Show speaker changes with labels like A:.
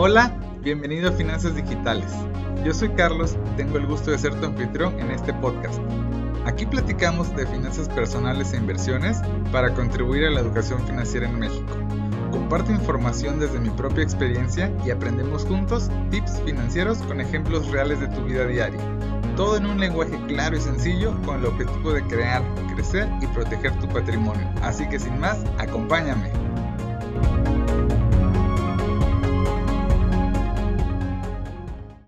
A: Hola, bienvenido a Finanzas Digitales. Yo soy Carlos y tengo el gusto de ser tu anfitrión en este podcast. Aquí platicamos de finanzas personales e inversiones para contribuir a la educación financiera en México. Comparto información desde mi propia experiencia y aprendemos juntos tips financieros con ejemplos reales de tu vida diaria. Todo en un lenguaje claro y sencillo con el objetivo de crear, crecer y proteger tu patrimonio. Así que sin más, acompáñame.